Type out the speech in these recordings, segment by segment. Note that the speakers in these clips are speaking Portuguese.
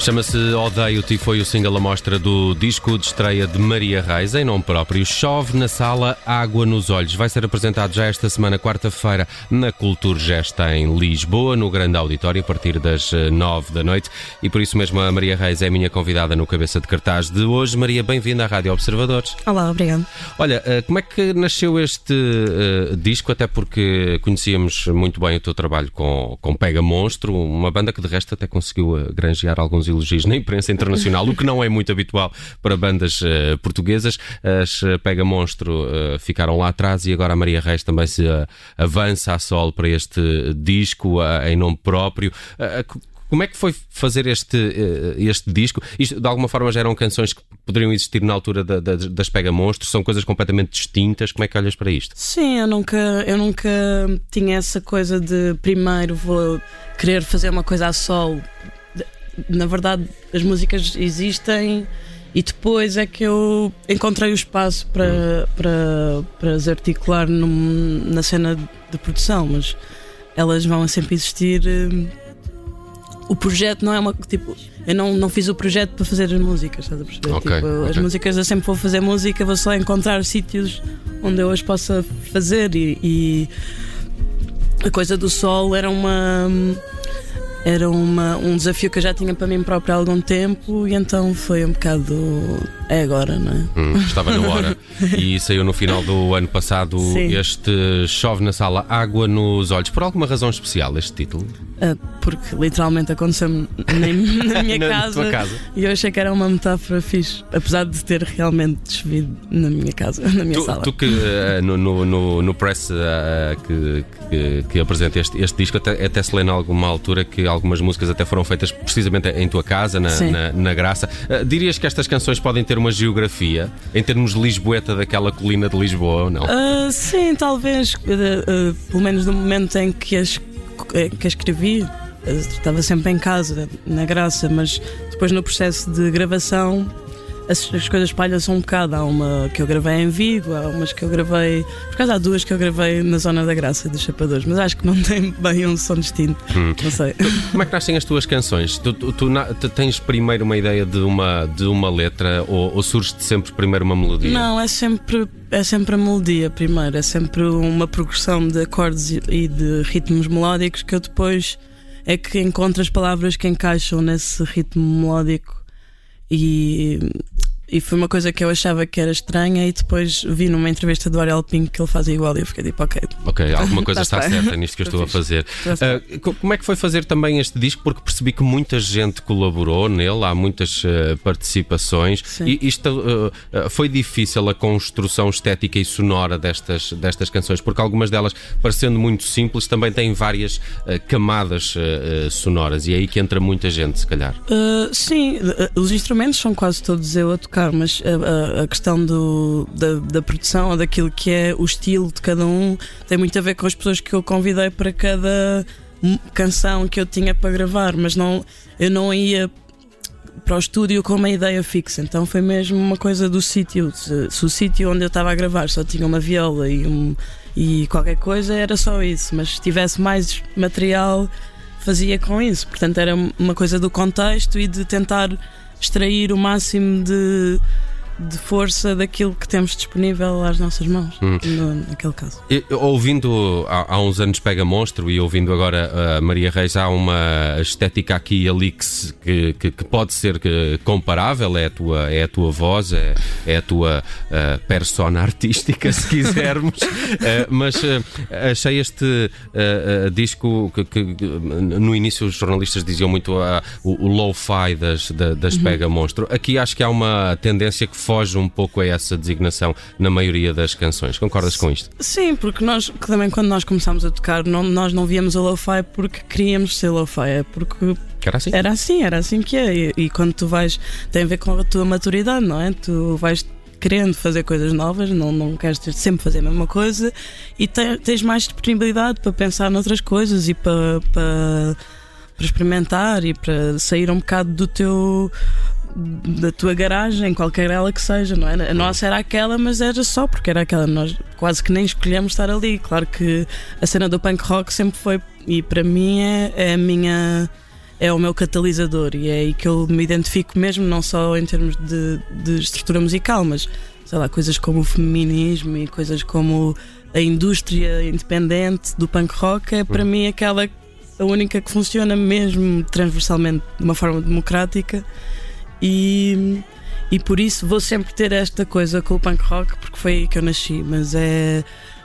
Chama-se Odeio-te e foi o single à mostra do disco de estreia de Maria Reis, em nome próprio. Chove na sala, água nos olhos. Vai ser apresentado já esta semana, quarta-feira, na Cultura Gesta em Lisboa, no Grande Auditório, a partir das eh, nove da noite. E por isso mesmo a Maria Reis é a minha convidada no Cabeça de Cartaz de hoje. Maria, bem-vinda à Rádio Observadores. Olá, obrigado. Olha, eh, como é que nasceu este eh, disco? Até porque conhecíamos muito bem o teu trabalho com, com Pega Monstro, uma banda que de resto até conseguiu granjear alguns elogios na imprensa internacional, o que não é muito habitual para bandas eh, portuguesas. As eh, Pega Monstro eh, ficaram lá atrás e agora a Maria Reis também se eh, avança a sol para este disco em nome próprio. Como é que foi fazer este, este disco? Isto, de alguma forma, já eram canções que poderiam existir na altura da- da- das Pega Monstros? São coisas completamente distintas? Como é que olhas para isto? Sim, eu nunca, eu nunca tinha essa coisa de primeiro vou querer fazer uma coisa a solo. Na verdade, as músicas existem e depois é que eu encontrei o espaço para, para, para as articular num- na cena de produção, mas elas vão sempre existir. hum, O projeto não é uma. Tipo, eu não, não fiz o projeto para fazer as músicas, estás a perceber? Ok, Tipo, As ok. músicas eu sempre vou fazer música, vou só encontrar sítios onde eu as possa fazer e, e a coisa do sol era uma era uma, um desafio que eu já tinha para mim próprio há algum tempo e então foi um bocado. É agora, não é? Hum, estava na hora. e saiu no final do ano passado Sim. este Chove na Sala Água nos Olhos. Por alguma razão especial este título? Ah, porque literalmente aconteceu-me na, na minha Na- casa, casa. e eu achei que era uma metáfora fixe, apesar de ter realmente chovido na minha casa, na minha Tu, sala. tu que eh, no, no, no, press eh, que, que, que apresenta este, este disco, até, até se lê em alguma altura que algumas músicas até foram feitas precisamente em tua casa, na, na, na Graça. Dirias que estas canções podem ter uma geografia em termos de Lisboeta daquela colina de Lisboa ou não? Ah, sim, talvez, ah, pelo menos no momento em que as, eh, que escrevi, estava sempre em casa, na graça, mas depois no processo de gravação as, as coisas espalham-se um bocado. Há uma que eu gravei em Vigo, há umas que eu gravei. Por acaso há duas que eu gravei na Zona da Graça dos Chapadores, mas acho que não tem bem um som distinto. Não sei. Como é que nascem as tuas canções? Tu, tu- tu tu tens primeiro uma ideia de uma, de uma letra ou, ou surge-te sempre primeiro uma melodia? Não, é sempre, é sempre a melodia primeiro, é sempre uma progressão de acordes e- e de ritmos melódicos que eu depois é que encontro as palavras que encaixam nesse ritmo melódico e, e foi uma coisa que eu achava que era estranha e depois vi numa entrevista do Ariel Pink que ele fazia igual e eu fiquei tipo, ok. Ok, alguma coisa está Está-se bem. certa nisto que eu estou a Está fazer. Co- como é que foi fazer também este disco? Porque percebi que muita gente colaborou nele, há muitas ah, participações. Sim. E isto ah, foi difícil a construção estética e sonora destas, destas canções, porque algumas delas, parecendo muito simples, também têm várias camadas sonoras e é aí que entra muita gente, se calhar. Uh, sim, uh, os instrumentos são quase todos eu a tocar, mas a, a- questão do, da, da produção daquilo que é o estilo de cada um tem muito a ver com as pessoas que eu convidei para cada canção que eu tinha para gravar, mas não, eu não ia para o estúdio com uma ideia fixa, então foi mesmo uma coisa do sítio. Se, se o sítio onde eu estava a gravar só tinha uma viola e, um, e qualquer coisa, era só isso, mas se tivesse mais material fazia com isso. Portanto, era uma coisa do contexto e de tentar extrair o máximo de, de força daquilo que temos disponível às nossas mãos, Hum. no- naquele caso. E, ouvindo há, há uns anos Pega Monstro e ouvindo agora a Maria Reis, há uma estética aqui e ali que, se- que, que- que pode ser que- comparável. É a tua, é a tua voz, é, é a tua ah, persona artística, se quisermos. Ah, mas ah, achei este disco que, no início os jornalistas diziam muito ah, o, o low-fi das, da- das Pega Monstro. Aqui acho que há uma tendência que foge um pouco a essa designação na maioria das canções. Concordas com isto? Sim, porque nós também quando nós começámos a tocar, não- nós não víamos o lo-fi porque queríamos ser lo-fi, é porque Que era assim? era assim, era assim que é. E, e quando tu vais, tem a ver com a tua maturidade, não é? Tu vais querendo fazer coisas novas, não, não queres ter- sempre fazer a mesma coisa e te- tens mais disponibilidade para pensar noutras coisas e para, para, para experimentar e para sair um bocado do teu da tua garagem, qualquer ela que seja, não é? A nossa era aquela, mas era só porque era aquela. Nós quase que nem escolhemos estar ali. Claro que a cena do punk rock sempre foi, e para mim é, é a minha. É o meu catalisador e é aí que eu me identifico mesmo, não só em termos de, de estrutura musical, mas sei lá, coisas como o feminismo e coisas como a indústria independente do punk rock é para mim aquela a única que funciona mesmo transversalmente de uma forma democrática e, e por isso vou sempre ter esta coisa com o punk rock porque foi aí que eu nasci, mas é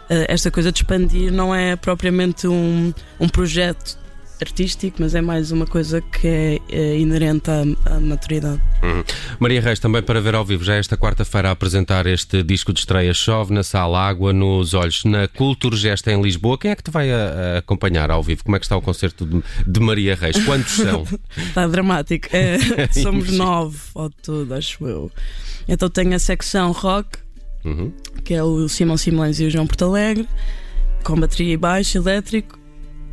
eh, esta coisa de expandir não é propriamente um, um projeto artístico, mas é mais uma coisa que é, eh, inerente à, à maturidade. Uhum. Maria Reis, também para ver ao vivo, já esta quarta-feira a apresentar este disco de estreia Chove na Sala Água nos Olhos, na Culturgesta em Lisboa. Quem é que te vai a- a acompanhar ao vivo? Como é que está o concerto de, de Maria Reis? Quantos são? Está dramático. É, somos nove ao todo, acho eu. Então tenho a secção rock, Uhum. que é o Simão Simões e o João Porto Alegre, com bateria e baixo elétrico,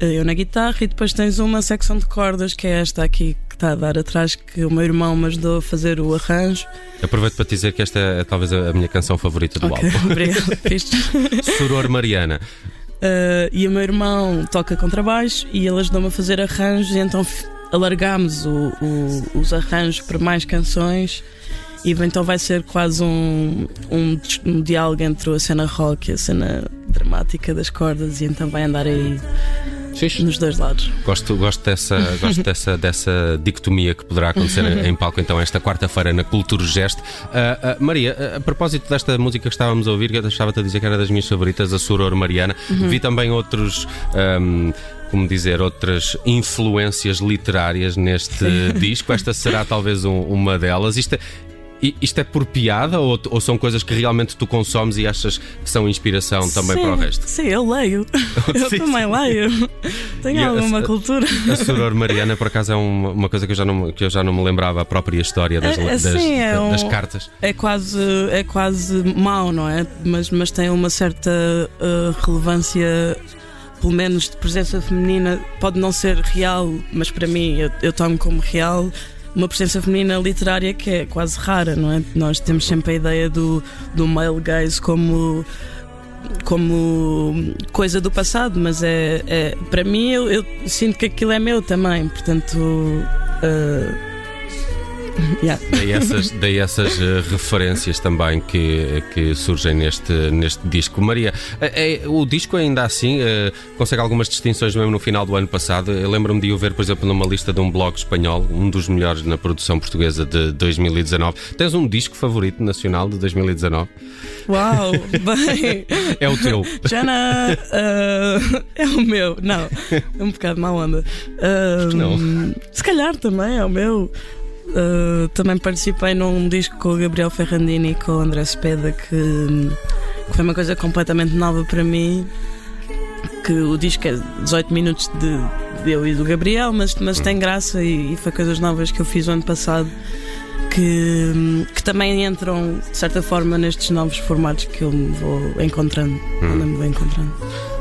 eu na guitarra, e depois tens uma secção de cordas, que é esta aqui que está a dar atrás, que o meu irmão me ajudou a fazer o arranjo. Aproveito para te dizer que esta é talvez a minha canção favorita do Ok, álbum. obrigado. Soror Mariana. Uh, e o meu irmão toca contrabaixo e ele ajudou-me a fazer arranjos e então alargámos o- o- os arranjos para mais canções e então vai ser quase um, um, um diálogo entre a cena rock e a cena dramática das cordas e então vai andar aí Fixe. nos dois lados. Gosto, gosto, dessa, gosto dessa, dessa dicotomia que poderá acontecer em palco então esta quarta-feira na Cultura Geste. Ah, ah, Maria, a, a propósito desta música que estávamos a ouvir, que eu estava-te a dizer que era das minhas favoritas, a Suror Mariana, vi também outros. ahm, como dizer, outras influências literárias neste disco. Esta será talvez um- uma delas. Isto i- isto é por piada ou, ou são coisas que realmente tu consomes e achas que são inspiração também sim, para o resto? Sim, eu leio. Eu Sim, também leio. Tenho E alguma a- cultura. A Soror Mariana, por acaso, é uma, uma coisa que eu, já não, que eu já não me lembrava, a própria história das, É- é das, sim, é da- das um- cartas. É quase, é quase mau, não é? Mas, mas tem uma certa uh, relevância, pelo menos de presença feminina. Pode não ser real, mas para mim eu, eu tomo como real. Uma presença feminina literária que é quase rara, não é? Nós temos sempre a ideia do, do male gaze como como coisa do passado, mas é, é para mim eu, eu sinto que aquilo é meu também, portanto uh, yeah. Daí essas, daí essas eh, referências também que, que surgem neste, neste disco. Maria, é, é- o disco ainda assim eh, consegue algumas distinções mesmo no final do ano passado. Eu lembro-me de o ver, por exemplo, numa lista de um blog espanhol, um dos melhores na produção portuguesa de 2019. Tens um disco favorito nacional de 2019? Uau, bem, É o teu. Jana, ah, é o meu. Não, é um bocado má onda. Não? Se calhar também é o meu. Ah, também participei num disco com o Gabriel Ferrandini e com o André Cepeda que, que foi uma coisa completamente nova para mim. Que o disco é 18 minutos de, de eu e do Gabriel, mas, mas tem graça e, e foi coisas novas que eu fiz o ano passado que, que também entram de certa forma nestes novos formatos que eu me vou encontrando. eu me vou encontrando.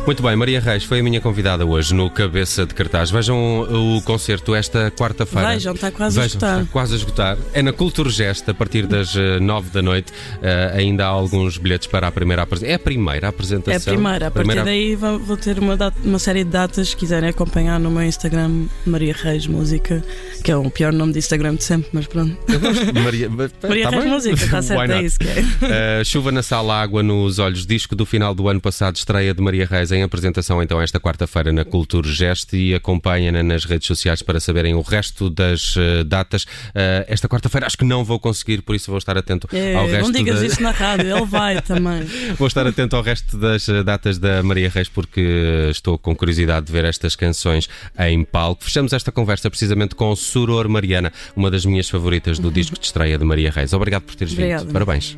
Muito bem, Maria Reis foi a minha convidada hoje no Cabeça de Cartaz. Vejam o concerto esta quarta-feira. Vejam, está quase a Vejam, esgotar. está quase a esgotar. É na Cultura Geste, a partir das eh, nove da noite. Eh, ainda há alguns bilhetes para a primeira apresentação. É a primeira É a apresentação. primeira, a partir daí vou, vou ter uma, data- uma série de datas. Se quiserem acompanhar no meu Instagram, Maria Reis Música, que é o pior nome de Instagram de sempre, mas pronto. Maria, Maria tá Reis bem? Música, está certo, é isso que é. Uh, Chuva na Sala, Água nos Olhos, disco do final do ano passado, estreia de Maria Reis em apresentação então esta quarta-feira na Cultura Geste e acompanha-na nas redes sociais para saberem o resto das uh, datas. Uh, esta quarta-feira acho que não vou conseguir, por isso vou estar atento É, ao resto não digas da- isso na rádio, ele vai também. Vou estar atento ao resto das datas da Maria Reis porque estou com curiosidade de ver estas canções em palco. Fechamos esta conversa precisamente com Suror Mariana, uma das minhas favoritas do disco de estreia de Maria Reis. Obrigado por teres Obrigada. vindo. Parabéns.